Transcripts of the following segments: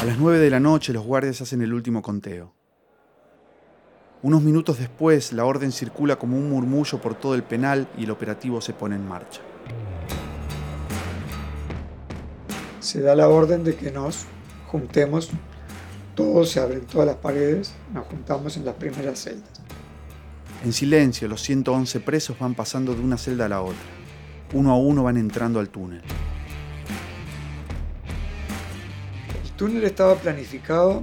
A las 9 de la noche los guardias hacen el último conteo. Unos minutos después, la orden circula como un murmullo por todo el penal y el operativo se pone en marcha. Se da la orden de que nos juntemos, todos se abren todas las paredes, nos juntamos en las primeras celdas. En silencio, los 111 presos van pasando de una celda a la otra. Uno a uno van entrando al túnel. Túnel estaba planificado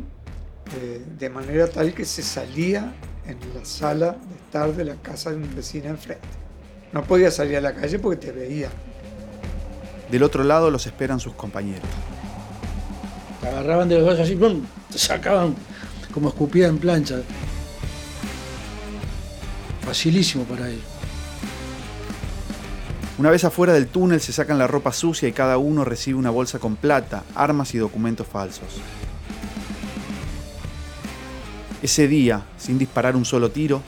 eh, de manera tal que se salía en la sala de estar de la casa de un vecino enfrente. No podía salir a la calle porque te veía. Del otro lado los esperan sus compañeros. Te agarraban de los brazos así, ¡pum! te sacaban como escupida en plancha. Facilísimo para ellos. Una vez afuera del túnel se sacan la ropa sucia y cada uno recibe una bolsa con plata, armas y documentos falsos. Ese día, sin disparar un solo tiro,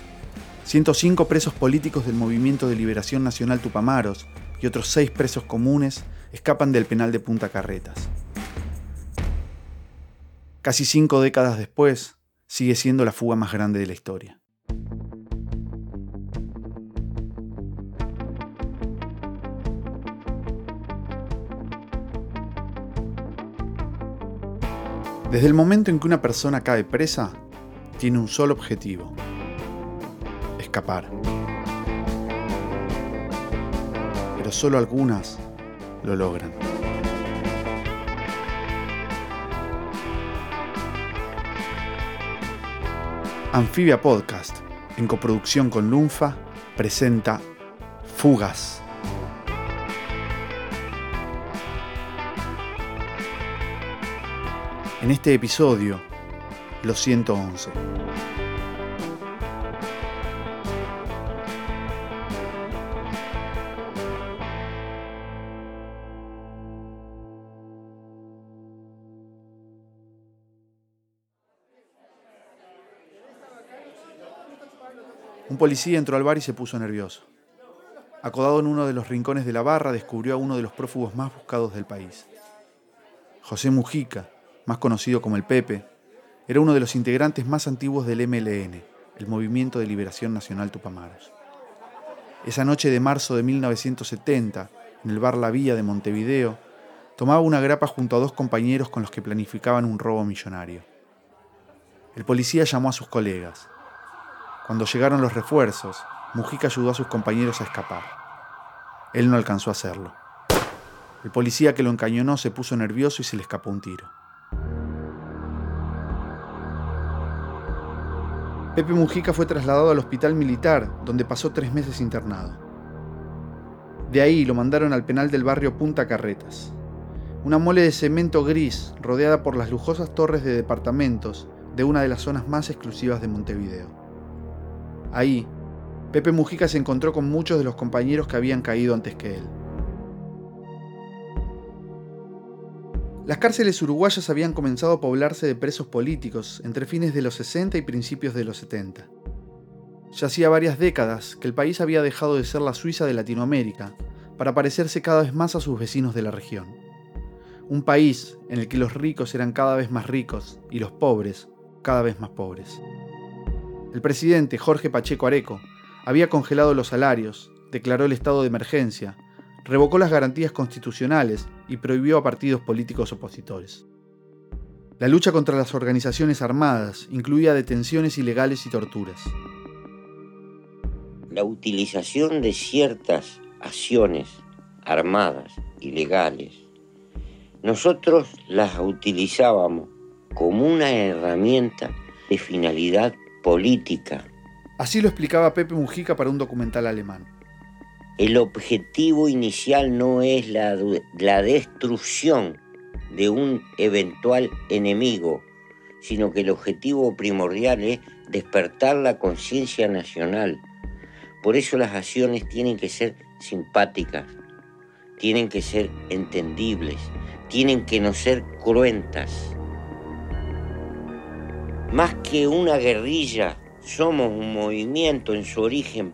105 presos políticos del Movimiento de Liberación Nacional Tupamaros y otros seis presos comunes escapan del penal de Punta Carretas. Casi cinco décadas después, sigue siendo la fuga más grande de la historia. Desde el momento en que una persona cae presa, tiene un solo objetivo, escapar. Pero solo algunas lo logran. Anfibia Podcast, en coproducción con Lunfa, presenta Fugas. En este episodio, los 111. Un policía entró al bar y se puso nervioso. Acodado en uno de los rincones de la barra, descubrió a uno de los prófugos más buscados del país. José Mujica, más conocido como el Pepe, era uno de los integrantes más antiguos del MLN, el Movimiento de Liberación Nacional Tupamaros. Esa noche de marzo de 1970, en el bar La Villa de Montevideo, tomaba una grapa junto a dos compañeros con los que planificaban un robo millonario. El policía llamó a sus colegas. Cuando llegaron los refuerzos, Mujica ayudó a sus compañeros a escapar. Él no alcanzó a hacerlo. El policía que lo encañonó se puso nervioso y se le escapó un tiro. Pepe Mujica fue trasladado al hospital militar, donde pasó tres meses internado. De ahí lo mandaron al penal del barrio Punta Carretas, una mole de cemento gris rodeada por las lujosas torres de departamentos de una de las zonas más exclusivas de Montevideo. Ahí, Pepe Mujica se encontró con muchos de los compañeros que habían caído antes que él. Las cárceles uruguayas habían comenzado a poblarse de presos políticos entre fines de los 60 y principios de los 70. Ya hacía varias décadas que el país había dejado de ser la Suiza de Latinoamérica para parecerse cada vez más a sus vecinos de la región. Un país en el que los ricos eran cada vez más ricos y los pobres cada vez más pobres. El presidente Jorge Pacheco Areco había congelado los salarios, declaró el estado de emergencia revocó las garantías constitucionales y prohibió a partidos políticos opositores. La lucha contra las organizaciones armadas incluía detenciones ilegales y torturas. La utilización de ciertas acciones armadas, ilegales, nosotros las utilizábamos como una herramienta de finalidad política. Así lo explicaba Pepe Mujica para un documental alemán. El objetivo inicial no es la, la destrucción de un eventual enemigo, sino que el objetivo primordial es despertar la conciencia nacional. Por eso las acciones tienen que ser simpáticas, tienen que ser entendibles, tienen que no ser cruentas. Más que una guerrilla, somos un movimiento en su origen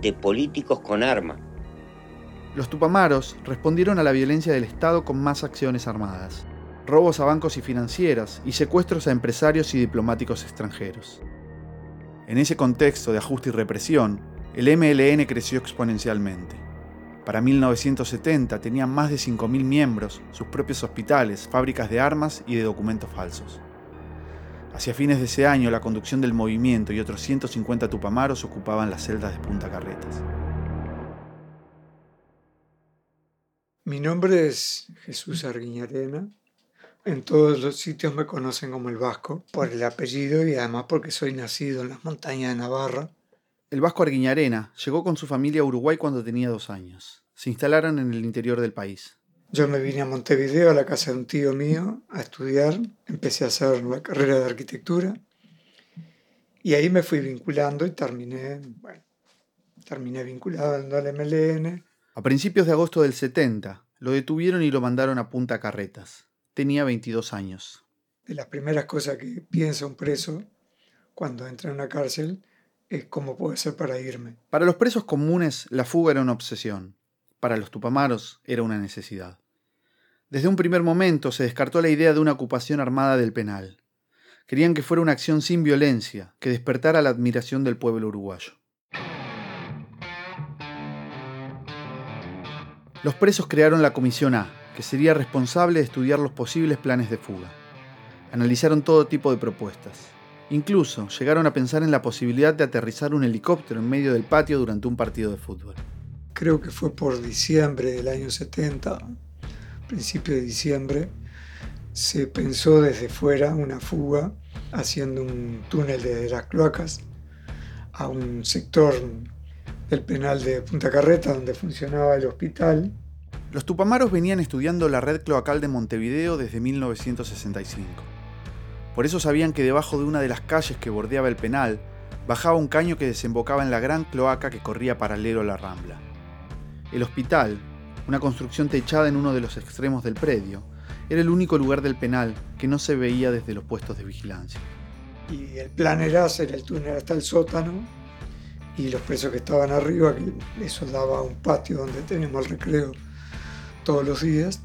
de políticos con armas. Los tupamaros respondieron a la violencia del Estado con más acciones armadas. robos a bancos y financieras y secuestros a empresarios y diplomáticos extranjeros. En ese contexto de ajuste y represión, el MLN creció exponencialmente. Para 1970 tenían más de 5.000 miembros, sus propios hospitales, fábricas de armas y de documentos falsos. Hacia fines de ese año, la conducción del movimiento y otros 150 tupamaros ocupaban las celdas de Punta Carretas. Mi nombre es Jesús Arguiñarena. En todos los sitios me conocen como el Vasco, por el apellido y además porque soy nacido en las montañas de Navarra. El Vasco Arguiñarena llegó con su familia a Uruguay cuando tenía dos años. Se instalaron en el interior del país. Yo me vine a Montevideo, a la casa de un tío mío, a estudiar. Empecé a hacer la carrera de arquitectura. Y ahí me fui vinculando y terminé, bueno, terminé vinculado al MLN. A principios de agosto del 70, lo detuvieron y lo mandaron a Punta Carretas. Tenía 22 años. De las primeras cosas que piensa un preso cuando entra en una cárcel es cómo puede ser para irme. Para los presos comunes, la fuga era una obsesión. Para los tupamaros era una necesidad. Desde un primer momento se descartó la idea de una ocupación armada del penal. Querían que fuera una acción sin violencia, que despertara la admiración del pueblo uruguayo. Los presos crearon la Comisión A, que sería responsable de estudiar los posibles planes de fuga. Analizaron todo tipo de propuestas. Incluso llegaron a pensar en la posibilidad de aterrizar un helicóptero en medio del patio durante un partido de fútbol. Creo que fue por diciembre del año 70, principio de diciembre, se pensó desde fuera una fuga haciendo un túnel de las cloacas a un sector del penal de Punta Carreta donde funcionaba el hospital. Los tupamaros venían estudiando la red cloacal de Montevideo desde 1965. Por eso sabían que debajo de una de las calles que bordeaba el penal bajaba un caño que desembocaba en la gran cloaca que corría paralelo a la rambla. El hospital, una construcción techada en uno de los extremos del predio, era el único lugar del penal que no se veía desde los puestos de vigilancia. Y el plan era hacer el túnel hasta el sótano y los presos que estaban arriba, que eso daba un patio donde tenemos el recreo todos los días.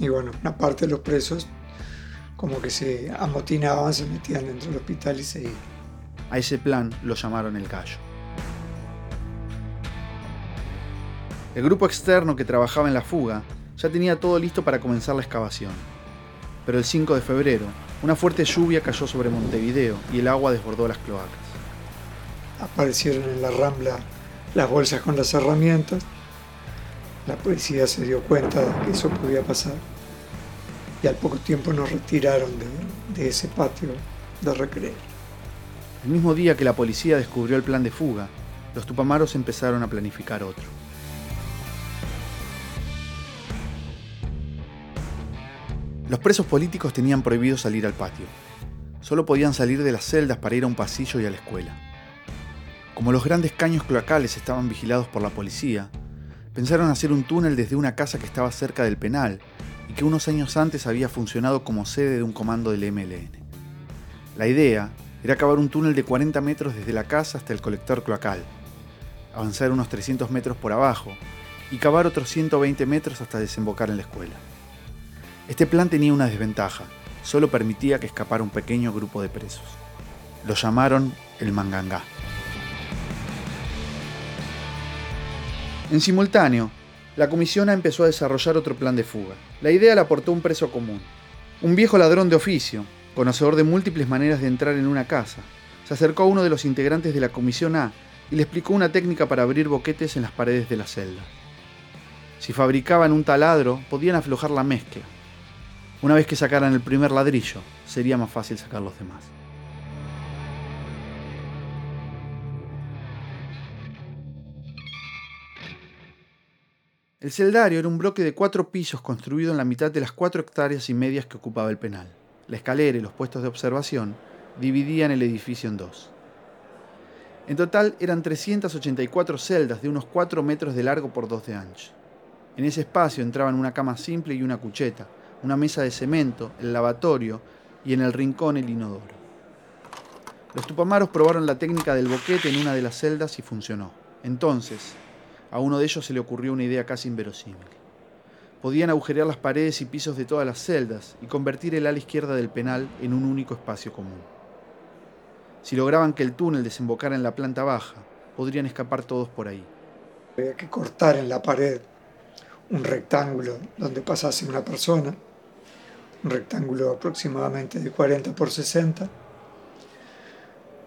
Y bueno, una parte de los presos como que se amotinaban, se metían dentro del hospital y se iban. A ese plan lo llamaron el gallo. El grupo externo que trabajaba en la fuga ya tenía todo listo para comenzar la excavación. Pero el 5 de febrero, una fuerte lluvia cayó sobre Montevideo y el agua desbordó las cloacas. Aparecieron en la rambla las bolsas con las herramientas. La policía se dio cuenta de que eso podía pasar. Y al poco tiempo nos retiraron de, de ese patio de recreo. El mismo día que la policía descubrió el plan de fuga, los tupamaros empezaron a planificar otro. Los presos políticos tenían prohibido salir al patio. Solo podían salir de las celdas para ir a un pasillo y a la escuela. Como los grandes caños cloacales estaban vigilados por la policía, pensaron hacer un túnel desde una casa que estaba cerca del penal y que unos años antes había funcionado como sede de un comando del MLN. La idea era cavar un túnel de 40 metros desde la casa hasta el colector cloacal, avanzar unos 300 metros por abajo y cavar otros 120 metros hasta desembocar en la escuela. Este plan tenía una desventaja, solo permitía que escapara un pequeño grupo de presos. Lo llamaron el Mangangá. En simultáneo, la comisión empezó a desarrollar otro plan de fuga. La idea la aportó un preso común, un viejo ladrón de oficio, conocedor de múltiples maneras de entrar en una casa. Se acercó a uno de los integrantes de la comisión A y le explicó una técnica para abrir boquetes en las paredes de la celda. Si fabricaban un taladro, podían aflojar la mezcla. Una vez que sacaran el primer ladrillo, sería más fácil sacar los demás. El celdario era un bloque de cuatro pisos construido en la mitad de las cuatro hectáreas y medias que ocupaba el penal. La escalera y los puestos de observación dividían el edificio en dos. En total eran 384 celdas de unos 4 metros de largo por 2 de ancho. En ese espacio entraban una cama simple y una cucheta, una mesa de cemento, el lavatorio y en el rincón el inodoro. Los tupamaros probaron la técnica del boquete en una de las celdas y funcionó. Entonces, a uno de ellos se le ocurrió una idea casi inverosímil. Podían agujerear las paredes y pisos de todas las celdas y convertir el ala izquierda del penal en un único espacio común. Si lograban que el túnel desembocara en la planta baja, podrían escapar todos por ahí. Había que cortar en la pared un rectángulo donde pasase una persona, un rectángulo aproximadamente de 40 por 60.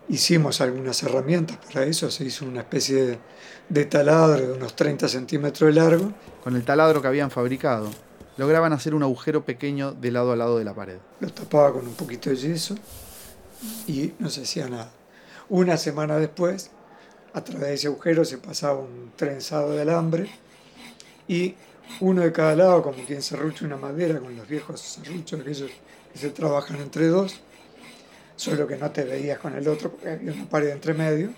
Hicimos algunas herramientas para eso, se hizo una especie de, de taladro de unos 30 centímetros de largo. Con el taladro que habían fabricado, lograban hacer un agujero pequeño de lado a lado de la pared. Lo tapaba con un poquito de yeso y no se hacía nada. Una semana después, a través de ese agujero se pasaba un trenzado de alambre y uno de cada lado, como quien serrucha una madera con los viejos serruchos aquellos que se trabajan entre dos, solo que no te veías con el otro porque había una pared entre medio.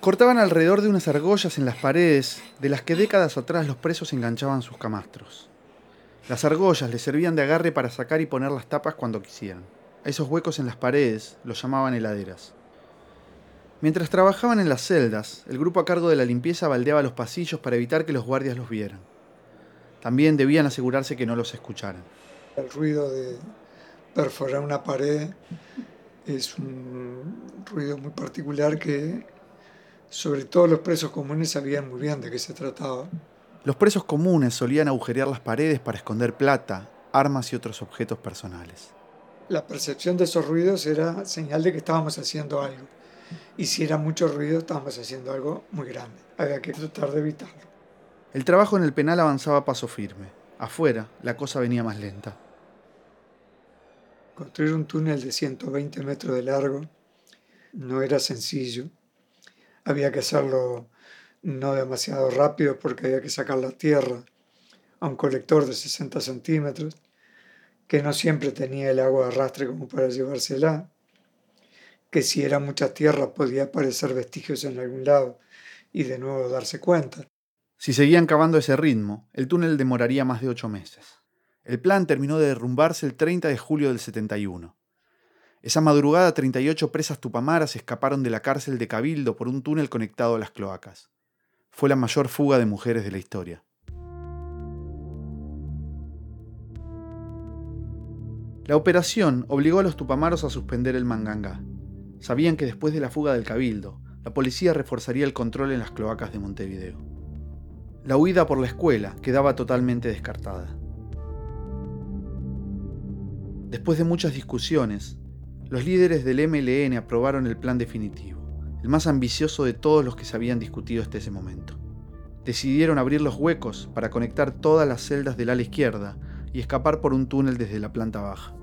Cortaban alrededor de unas argollas en las paredes de las que décadas atrás los presos enganchaban sus camastros. Las argollas les servían de agarre para sacar y poner las tapas cuando quisieran. A esos huecos en las paredes los llamaban heladeras. Mientras trabajaban en las celdas, el grupo a cargo de la limpieza baldeaba los pasillos para evitar que los guardias los vieran. También debían asegurarse que no los escucharan. El ruido de perforar una pared es un ruido muy particular que sobre todo los presos comunes sabían muy bien de qué se trataba. Los presos comunes solían agujerear las paredes para esconder plata, armas y otros objetos personales. La percepción de esos ruidos era señal de que estábamos haciendo algo. Y si era mucho ruido, estábamos haciendo algo muy grande. Había que tratar de evitarlo. El trabajo en el penal avanzaba a paso firme. Afuera, la cosa venía más lenta. Construir un túnel de 120 metros de largo no era sencillo. Había que hacerlo no demasiado rápido porque había que sacar la tierra a un colector de 60 centímetros que no siempre tenía el agua de arrastre como para llevársela, que si era mucha tierra podía aparecer vestigios en algún lado y de nuevo darse cuenta. Si seguían cavando ese ritmo, el túnel demoraría más de ocho meses. El plan terminó de derrumbarse el 30 de julio del 71. Esa madrugada, 38 presas tupamaras escaparon de la cárcel de Cabildo por un túnel conectado a las cloacas. Fue la mayor fuga de mujeres de la historia. La operación obligó a los tupamaros a suspender el mangangá. Sabían que después de la fuga del Cabildo, la policía reforzaría el control en las cloacas de Montevideo. La huida por la escuela quedaba totalmente descartada. Después de muchas discusiones, los líderes del MLN aprobaron el plan definitivo, el más ambicioso de todos los que se habían discutido hasta ese momento. Decidieron abrir los huecos para conectar todas las celdas del ala izquierda y escapar por un túnel desde la planta baja.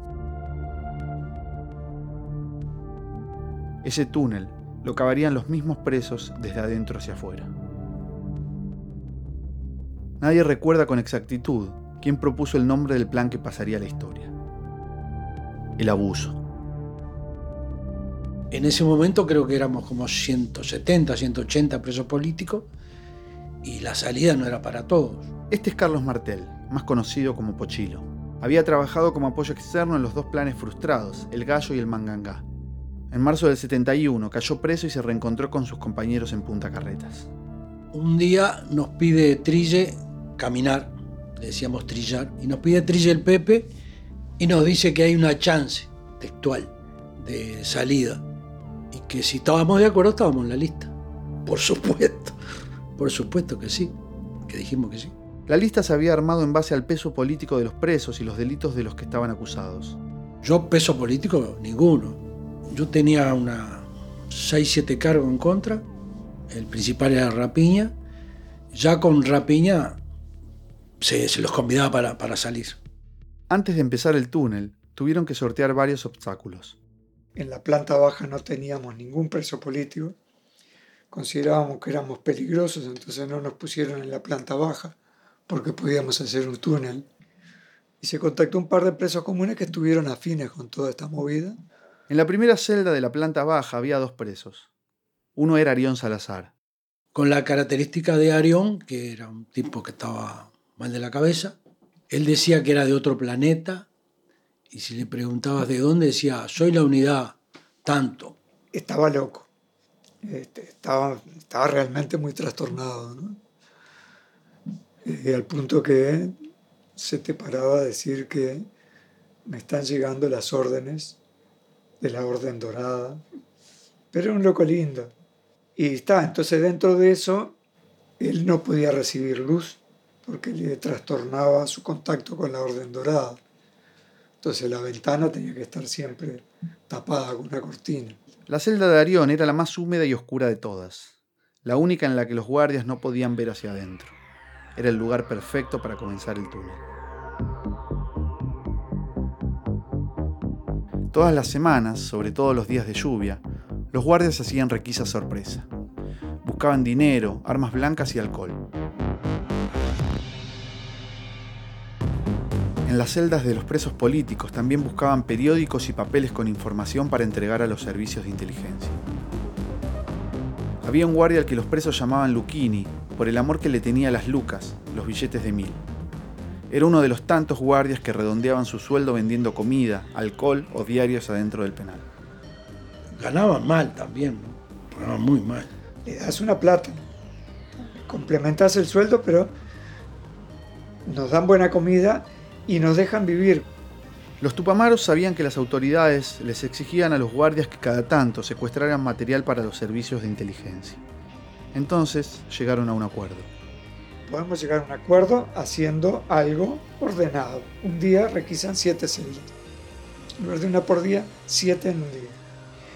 Ese túnel lo cavarían los mismos presos desde adentro hacia afuera. Nadie recuerda con exactitud quién propuso el nombre del plan que pasaría a la historia. El abuso. En ese momento creo que éramos como 170, 180 presos políticos y la salida no era para todos. Este es Carlos Martel, más conocido como Pochilo. Había trabajado como apoyo externo en los dos planes frustrados, el Gallo y el Mangangá. En marzo del 71 cayó preso y se reencontró con sus compañeros en Punta Carretas. Un día nos pide Trille caminar, le decíamos trillar, y nos pide Trille el Pepe y nos dice que hay una chance textual de salida y que si estábamos de acuerdo estábamos en la lista. Por supuesto, por supuesto que sí, que dijimos que sí. La lista se había armado en base al peso político de los presos y los delitos de los que estaban acusados. Yo peso político ninguno. Yo tenía una 6-7 cargos en contra. El principal era Rapiña. Ya con Rapiña se, se los convidaba para, para salir. Antes de empezar el túnel, tuvieron que sortear varios obstáculos. En la planta baja no teníamos ningún preso político. Considerábamos que éramos peligrosos, entonces no nos pusieron en la planta baja porque podíamos hacer un túnel. Y se contactó un par de presos comunes que estuvieron afines con toda esta movida. En la primera celda de la planta baja había dos presos. Uno era Arión Salazar. Con la característica de Arión, que era un tipo que estaba mal de la cabeza, él decía que era de otro planeta y si le preguntabas de dónde decía, soy la unidad tanto. Estaba loco. Este, estaba, estaba realmente muy trastornado. ¿no? Al punto que se te paraba a decir que me están llegando las órdenes de la Orden Dorada. Pero era un loco lindo. Y está, entonces dentro de eso, él no podía recibir luz porque le trastornaba su contacto con la Orden Dorada. Entonces la ventana tenía que estar siempre tapada con una cortina. La celda de Arión era la más húmeda y oscura de todas, la única en la que los guardias no podían ver hacia adentro. Era el lugar perfecto para comenzar el túnel. Todas las semanas, sobre todo los días de lluvia, los guardias hacían requisas sorpresa. Buscaban dinero, armas blancas y alcohol. En las celdas de los presos políticos también buscaban periódicos y papeles con información para entregar a los servicios de inteligencia. Había un guardia al que los presos llamaban Luchini por el amor que le tenía a las lucas, los billetes de mil. Era uno de los tantos guardias que redondeaban su sueldo vendiendo comida, alcohol o diarios adentro del penal. Ganaban mal también, ¿no? Ganaban muy mal. Le das una plata, complementas el sueldo, pero nos dan buena comida y nos dejan vivir. Los tupamaros sabían que las autoridades les exigían a los guardias que cada tanto secuestraran material para los servicios de inteligencia. Entonces llegaron a un acuerdo podemos llegar a un acuerdo haciendo algo ordenado. Un día requisan siete celdas. En lugar de una por día, siete en un día.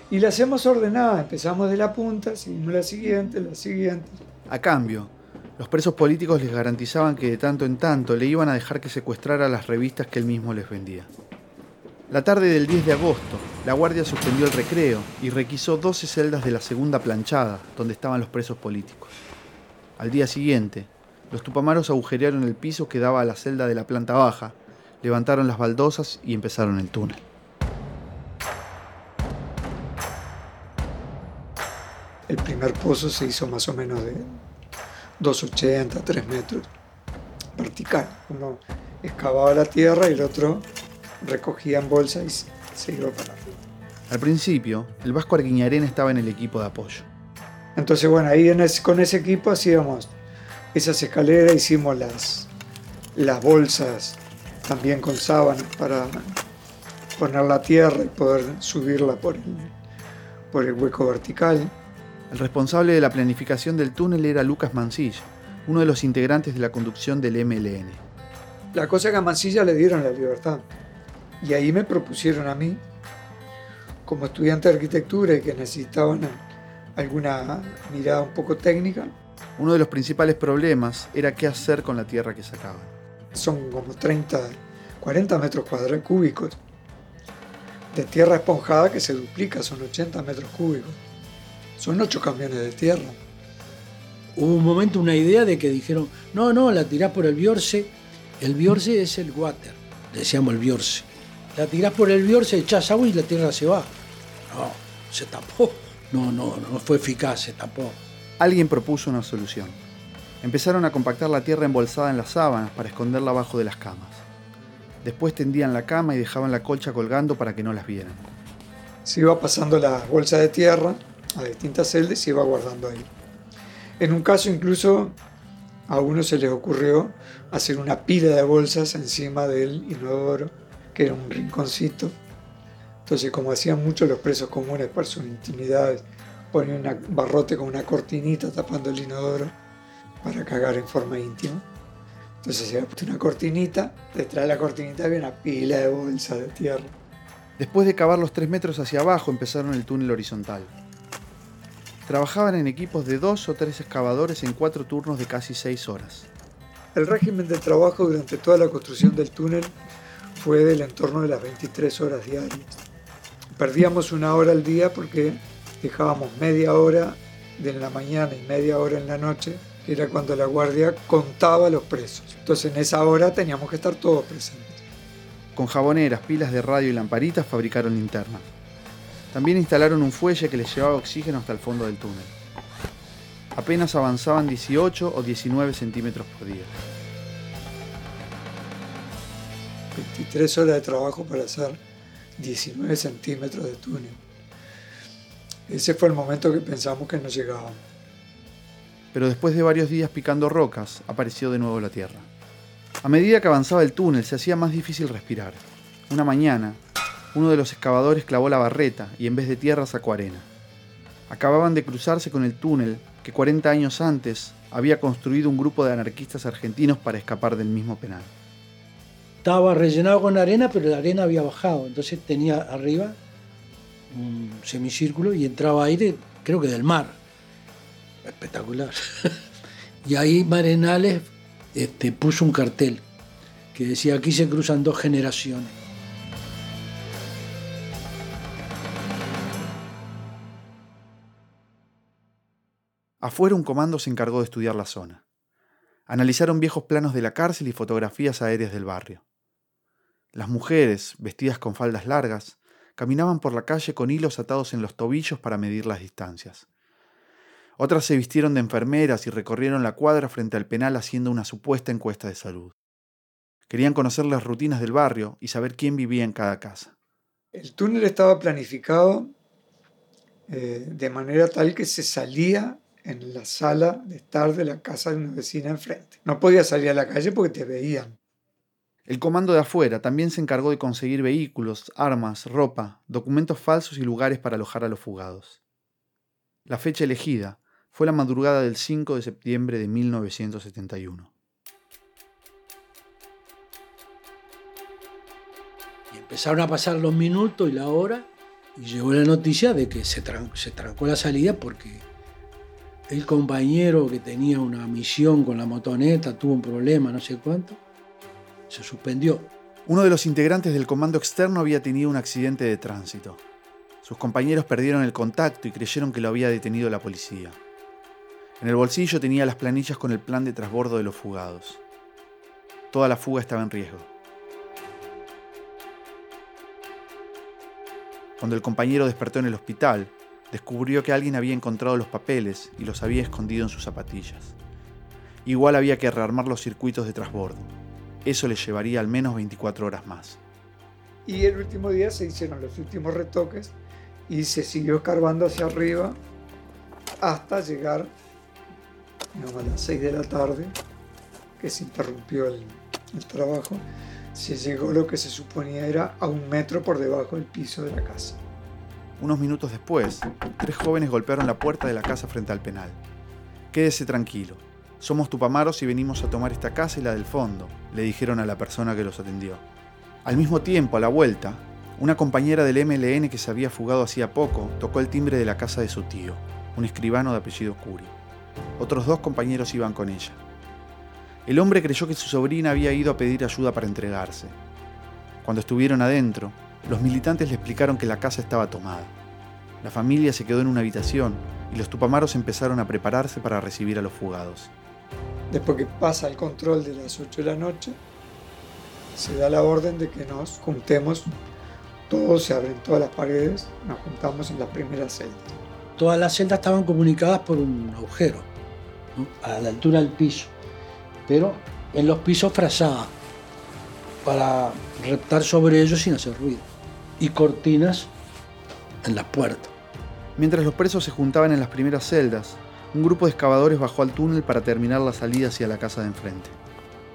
Y la hacemos ordenada. Empezamos de la punta, seguimos la siguiente, la siguiente. A cambio, los presos políticos les garantizaban que de tanto en tanto le iban a dejar que secuestrara las revistas que él mismo les vendía. La tarde del 10 de agosto, la guardia suspendió el recreo y requisó 12 celdas de la segunda planchada, donde estaban los presos políticos. Al día siguiente, los tupamaros agujerearon el piso que daba a la celda de la planta baja, levantaron las baldosas y empezaron el túnel. El primer pozo se hizo más o menos de 2,80, 3 metros, vertical. Uno excavaba la tierra y el otro recogía en bolsa y se iba para arriba. Al principio, el Vasco Arguiñarén estaba en el equipo de apoyo. Entonces, bueno, ahí con ese equipo hacíamos esas escaleras hicimos las, las bolsas también con sábanas para poner la tierra y poder subirla por el, por el hueco vertical. El responsable de la planificación del túnel era Lucas Mancilla, uno de los integrantes de la conducción del MLN. La cosa que a Mancilla le dieron la libertad. Y ahí me propusieron a mí, como estudiante de arquitectura y que necesitaban alguna mirada un poco técnica, uno de los principales problemas era qué hacer con la tierra que sacaban. Son como 30, 40 metros cuadrados cúbicos de tierra esponjada que se duplica, son 80 metros cúbicos. Son 8 camiones de tierra. Hubo un momento una idea de que dijeron, no, no, la tirás por el Biorse. El Biorse es el water, decíamos el Biorse. La tirás por el Biorse, echás agua y la tierra se va. No, se tapó. No, no, no fue eficaz, se tapó. Alguien propuso una solución. Empezaron a compactar la tierra embolsada en las sábanas para esconderla abajo de las camas. Después tendían la cama y dejaban la colcha colgando para que no las vieran. Se iba pasando la bolsa de tierra a distintas celdas y iba guardando ahí. En un caso incluso a uno se les ocurrió hacer una pila de bolsas encima del inodoro, que era un rinconcito. Entonces, como hacían muchos los presos comunes para sus intimidades, ponía un barrote con una cortinita tapando el inodoro para cagar en forma íntima. Entonces se había una cortinita, detrás de la cortinita había una pila de bolsas de tierra. Después de cavar los tres metros hacia abajo empezaron el túnel horizontal. Trabajaban en equipos de dos o tres excavadores en cuatro turnos de casi seis horas. El régimen de trabajo durante toda la construcción del túnel fue del entorno de las 23 horas diarias. Perdíamos una hora al día porque dejábamos media hora de la mañana y media hora en la noche, que era cuando la guardia contaba los presos. Entonces en esa hora teníamos que estar todos presentes. Con jaboneras, pilas de radio y lamparitas fabricaron linternas. También instalaron un fuelle que les llevaba oxígeno hasta el fondo del túnel. Apenas avanzaban 18 o 19 centímetros por día. 23 horas de trabajo para hacer 19 centímetros de túnel. Ese fue el momento que pensamos que no llegábamos. Pero después de varios días picando rocas, apareció de nuevo la Tierra. A medida que avanzaba el túnel se hacía más difícil respirar. Una mañana, uno de los excavadores clavó la barreta y en vez de tierra sacó arena. Acababan de cruzarse con el túnel que 40 años antes había construido un grupo de anarquistas argentinos para escapar del mismo penal. Estaba rellenado con arena, pero la arena había bajado, entonces tenía arriba un semicírculo y entraba aire, creo que del mar. Espectacular. y ahí Marenales este, puso un cartel que decía, aquí se cruzan dos generaciones. Afuera un comando se encargó de estudiar la zona. Analizaron viejos planos de la cárcel y fotografías aéreas del barrio. Las mujeres, vestidas con faldas largas, caminaban por la calle con hilos atados en los tobillos para medir las distancias. Otras se vistieron de enfermeras y recorrieron la cuadra frente al penal haciendo una supuesta encuesta de salud. Querían conocer las rutinas del barrio y saber quién vivía en cada casa. El túnel estaba planificado eh, de manera tal que se salía en la sala de estar de la casa de una vecina enfrente. No podía salir a la calle porque te veían. El comando de afuera también se encargó de conseguir vehículos, armas, ropa, documentos falsos y lugares para alojar a los fugados. La fecha elegida fue la madrugada del 5 de septiembre de 1971. Y empezaron a pasar los minutos y la hora y llegó la noticia de que se, se trancó la salida porque el compañero que tenía una misión con la motoneta tuvo un problema, no sé cuánto, se suspendió. Uno de los integrantes del comando externo había tenido un accidente de tránsito. Sus compañeros perdieron el contacto y creyeron que lo había detenido la policía. En el bolsillo tenía las planillas con el plan de trasbordo de los fugados. Toda la fuga estaba en riesgo. Cuando el compañero despertó en el hospital, descubrió que alguien había encontrado los papeles y los había escondido en sus zapatillas. Igual había que rearmar los circuitos de trasbordo. Eso le llevaría al menos 24 horas más. Y el último día se hicieron los últimos retoques y se siguió escarbando hacia arriba hasta llegar a las 6 de la tarde, que se interrumpió el trabajo, se llegó lo que se suponía era a un metro por debajo del piso de la casa. Unos minutos después, tres jóvenes golpearon la puerta de la casa frente al penal. Quédese tranquilo. Somos tupamaros y venimos a tomar esta casa y la del fondo, le dijeron a la persona que los atendió. Al mismo tiempo, a la vuelta, una compañera del MLN que se había fugado hacía poco tocó el timbre de la casa de su tío, un escribano de apellido Curi. Otros dos compañeros iban con ella. El hombre creyó que su sobrina había ido a pedir ayuda para entregarse. Cuando estuvieron adentro, los militantes le explicaron que la casa estaba tomada. La familia se quedó en una habitación y los tupamaros empezaron a prepararse para recibir a los fugados. Después que pasa el control de las 8 de la noche, se da la orden de que nos juntemos, todos se abren todas las paredes, nos juntamos en las primeras celdas. Todas las celdas estaban comunicadas por un agujero, a la altura del piso, pero en los pisos frazadas, para reptar sobre ellos sin hacer ruido y cortinas en las puertas. Mientras los presos se juntaban en las primeras celdas, un grupo de excavadores bajó al túnel para terminar la salida hacia la casa de enfrente.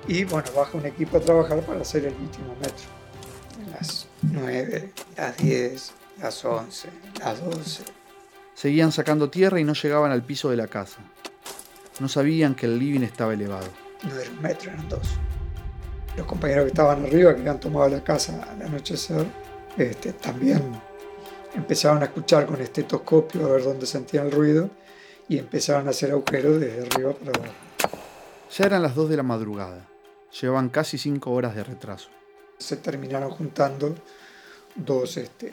Y bueno, baja un equipo a trabajar para hacer el último metro. Las 9, las 10, las 11, las 12. Seguían sacando tierra y no llegaban al piso de la casa. No sabían que el living estaba elevado. No era un metro, eran dos. Los compañeros que estaban arriba, que habían tomado la casa al anochecer, este, también empezaron a escuchar con estetoscopio a ver dónde sentían el ruido y empezaron a hacer agujeros desde arriba para abajo. Ya eran las 2 de la madrugada. Llevaban casi 5 horas de retraso. Se terminaron juntando dos, este,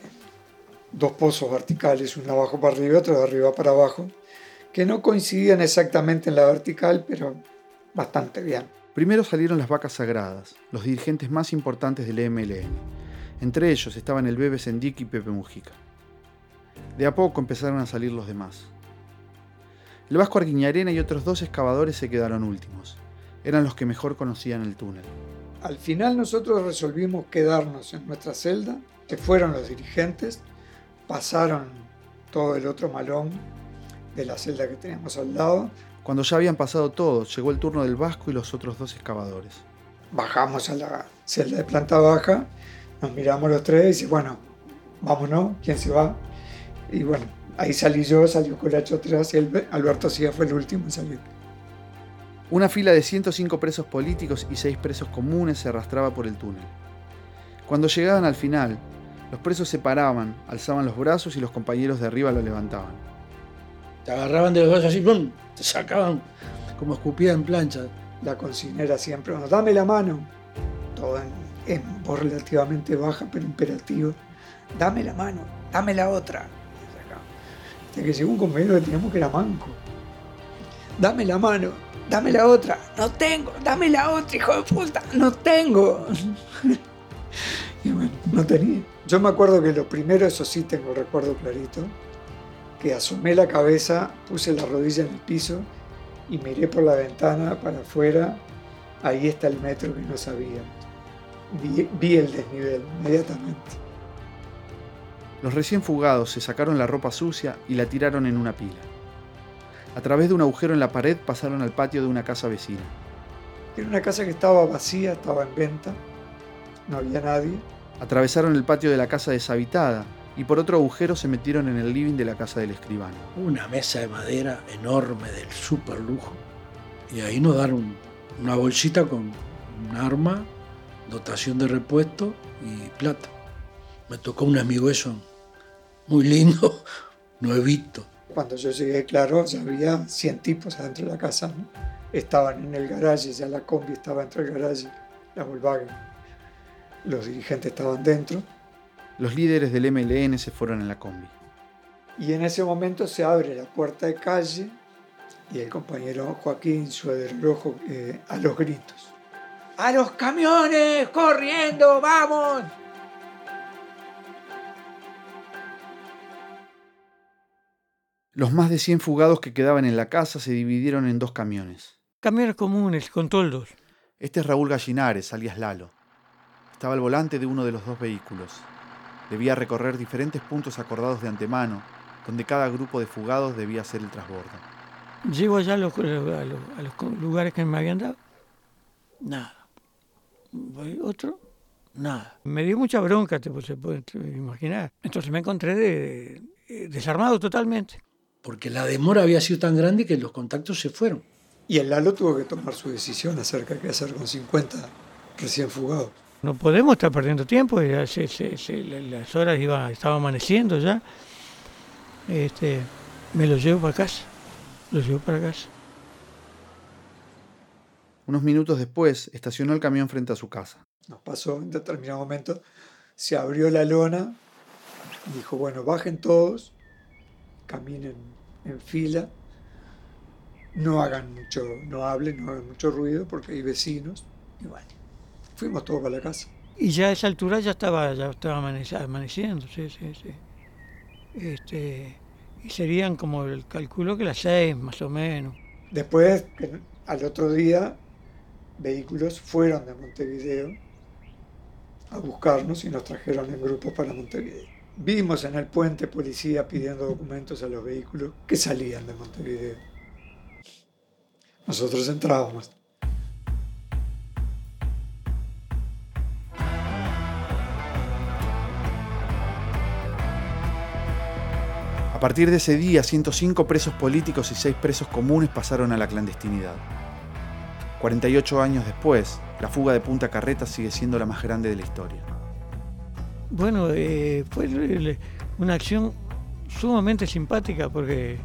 dos pozos verticales, uno abajo para arriba y otro de arriba para abajo, que no coincidían exactamente en la vertical, pero bastante bien. Primero salieron las vacas sagradas, los dirigentes más importantes del MLN. Entre ellos estaban el Bebe Sendik y Pepe Mujica. De a poco empezaron a salir los demás. El Vasco Arguiñarena y otros dos excavadores se quedaron últimos. Eran los que mejor conocían el túnel. Al final nosotros resolvimos quedarnos en nuestra celda, se fueron los dirigentes, pasaron todo el otro malón de la celda que teníamos al lado. Cuando ya habían pasado todos, llegó el turno del Vasco y los otros dos excavadores. Bajamos a la celda de planta baja, nos miramos los tres y dice, bueno, vámonos, ¿quién se va? Y bueno, ahí salí yo, salió Colacho atrás y Alberto Sía fue el último en salir. Una fila de 105 presos políticos y 6 presos comunes se arrastraba por el túnel. Cuando llegaban al final, los presos se paraban, alzaban los brazos y los compañeros de arriba lo levantaban. Te agarraban de los brazos así, ¡pum! te sacaban como escupida en plancha. La consignera siempre, dame la mano. Todo en, voz relativamente baja, pero imperativo. Dame la mano, dame la otra. Hasta que llegó un compañero que teníamos que era manco. Dame la mano, dame la otra. No tengo, dame la otra, hijo de puta. No tengo. no tenía. Yo me acuerdo que lo primero, eso sí tengo recuerdo clarito, que asomé la cabeza, puse la rodilla en el piso y miré por la ventana para afuera. Ahí está el metro que no sabía. Vi, el desnivel inmediatamente. Los recién fugados se sacaron la ropa sucia y la tiraron en una pila. A través de un agujero en la pared pasaron al patio de una casa vecina. Era una casa que estaba vacía, estaba en venta, no había nadie. Atravesaron el patio de la casa deshabitada y por otro agujero se metieron en el living de la casa del escribano. Una mesa de madera enorme del super lujo. Y ahí nos daron una bolsita con un arma, dotación de repuesto y plata. Me tocó un amigo eso, muy lindo, nuevito. Cuando yo llegué, claro, ya había 100 tipos adentro de la casa. Estaban en el garaje, ya la combi estaba dentro del garaje, la Volkswagen. Los dirigentes estaban dentro los líderes del MLN se fueron en la combi. Y en ese momento se abre la puerta de calle y el compañero Joaquín Sueder Rojo eh, a los gritos. ¡A los camiones! ¡Corriendo! ¡Vamos! Los más de 100 fugados que quedaban en la casa se dividieron en dos camiones. Camiones comunes, con toldos. Este es Raúl Gallinares, alias Lalo. Estaba al volante de uno de los dos vehículos. Debía recorrer diferentes puntos acordados de antemano, donde cada grupo de fugados debía hacer el transbordo. Llego allá a los, lugares que me habían dado. Nada. Otro. Nada. Me dio mucha bronca, te, se puede imaginar. Entonces me encontré desarmado totalmente. Porque la demora había sido tan grande que los contactos se fueron. Y el Lalo tuvo que tomar su decisión acerca de qué hacer con 50 recién fugados. No podemos estar perdiendo tiempo, ya las horas iba, estaba amaneciendo ya. Este, me lo llevo para casa, lo llevo para casa. Unos minutos después, estacionó el camión frente a su casa. Nos pasó en determinado momento, se abrió la lona, dijo, bueno, bajen todos, caminen en fila, no hagan mucho, no hablen, no hagan mucho ruido porque hay vecinos. Y bueno, fuimos todos para la casa. Y ya a esa altura ya estaba, ya estaba amaneciendo, sí, sí, sí. Este, y serían como el cálculo que las seis, más o menos. Después, al otro día, vehículos fueron de Montevideo a buscarnos y nos trajeron en grupo para Montevideo. Vimos en el puente policía pidiendo documentos a los vehículos que salían de Montevideo. Nosotros entrábamos. A partir de ese día, 105 presos políticos y 6 presos comunes pasaron a la clandestinidad. 48 años después, la fuga de Punta Carreta sigue siendo la más grande de la historia. Bueno, eh, fue una acción sumamente simpática porque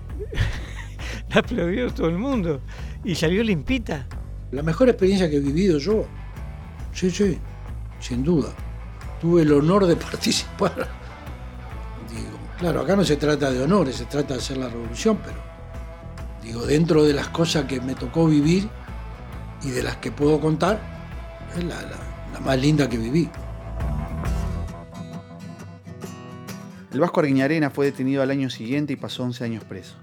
la aplaudió todo el mundo y salió limpita. La mejor experiencia que he vivido yo, sí, sí, sin duda. Tuve el honor de participar Claro, acá no se trata de honores, se trata de hacer la revolución, pero digo, dentro de las cosas que me tocó vivir y de las que puedo contar, es la, más linda que viví. El Vasco Arguiñarena fue detenido al año siguiente y pasó 11 años preso.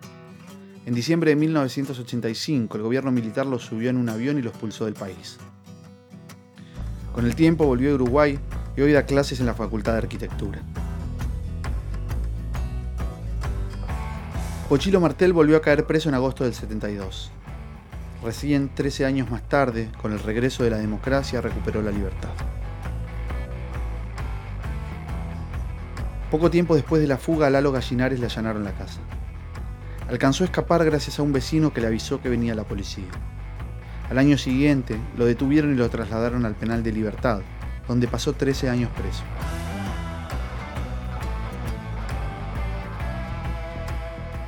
En diciembre de 1985, el gobierno militar lo subió en un avión y lo expulsó del país. Con el tiempo volvió a Uruguay y hoy da clases en la Facultad de Arquitectura. Pochilo Martel volvió a caer preso en agosto del 72. Recién 13 años más tarde, con el regreso de la democracia, recuperó la libertad. Poco tiempo después de la fuga, Lalo Gallinares le allanaron la casa. Alcanzó a escapar gracias a un vecino que le avisó que venía la policía. Al año siguiente, lo detuvieron y lo trasladaron al penal de libertad, donde pasó 13 años preso.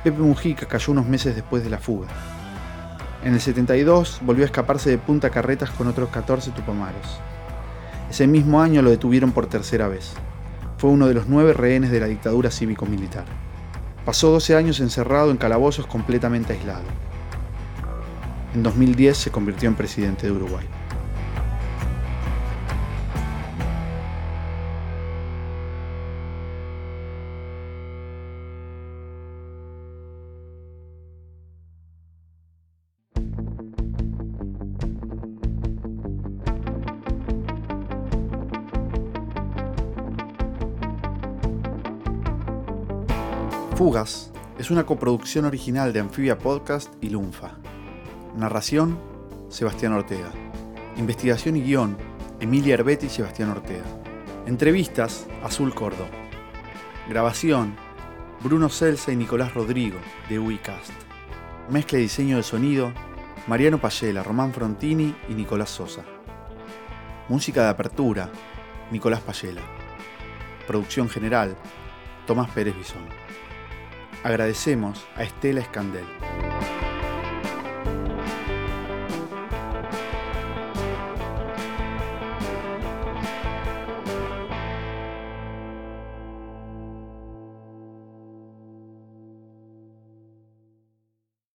Pepe Mujica cayó unos meses después de la fuga. En el 72 volvió a escaparse de Punta Carretas con otros 14 tupamaros. Ese mismo año lo detuvieron por tercera vez. Fue uno de los nueve rehenes de la dictadura cívico-militar. Pasó 12 años encerrado en calabozos completamente aislado. En 2010 se convirtió en presidente de Uruguay. Fugas es una coproducción original de Amphibia Podcast y Lunfa. Narración, Sebastián Ortega. Investigación y guion, Emilia Herbetti y Sebastián Ortega. Entrevistas, Azul Cordo. Grabación, Bruno Celsa y Nicolás Rodrigo, de Uicast. Mezcla y diseño de sonido, Mariano Payela, Román Frontini y Nicolás Sosa. Música de apertura, Nicolás Payela. Producción general, Tomás Pérez Bisón. Agradecemos a Estela Escandel.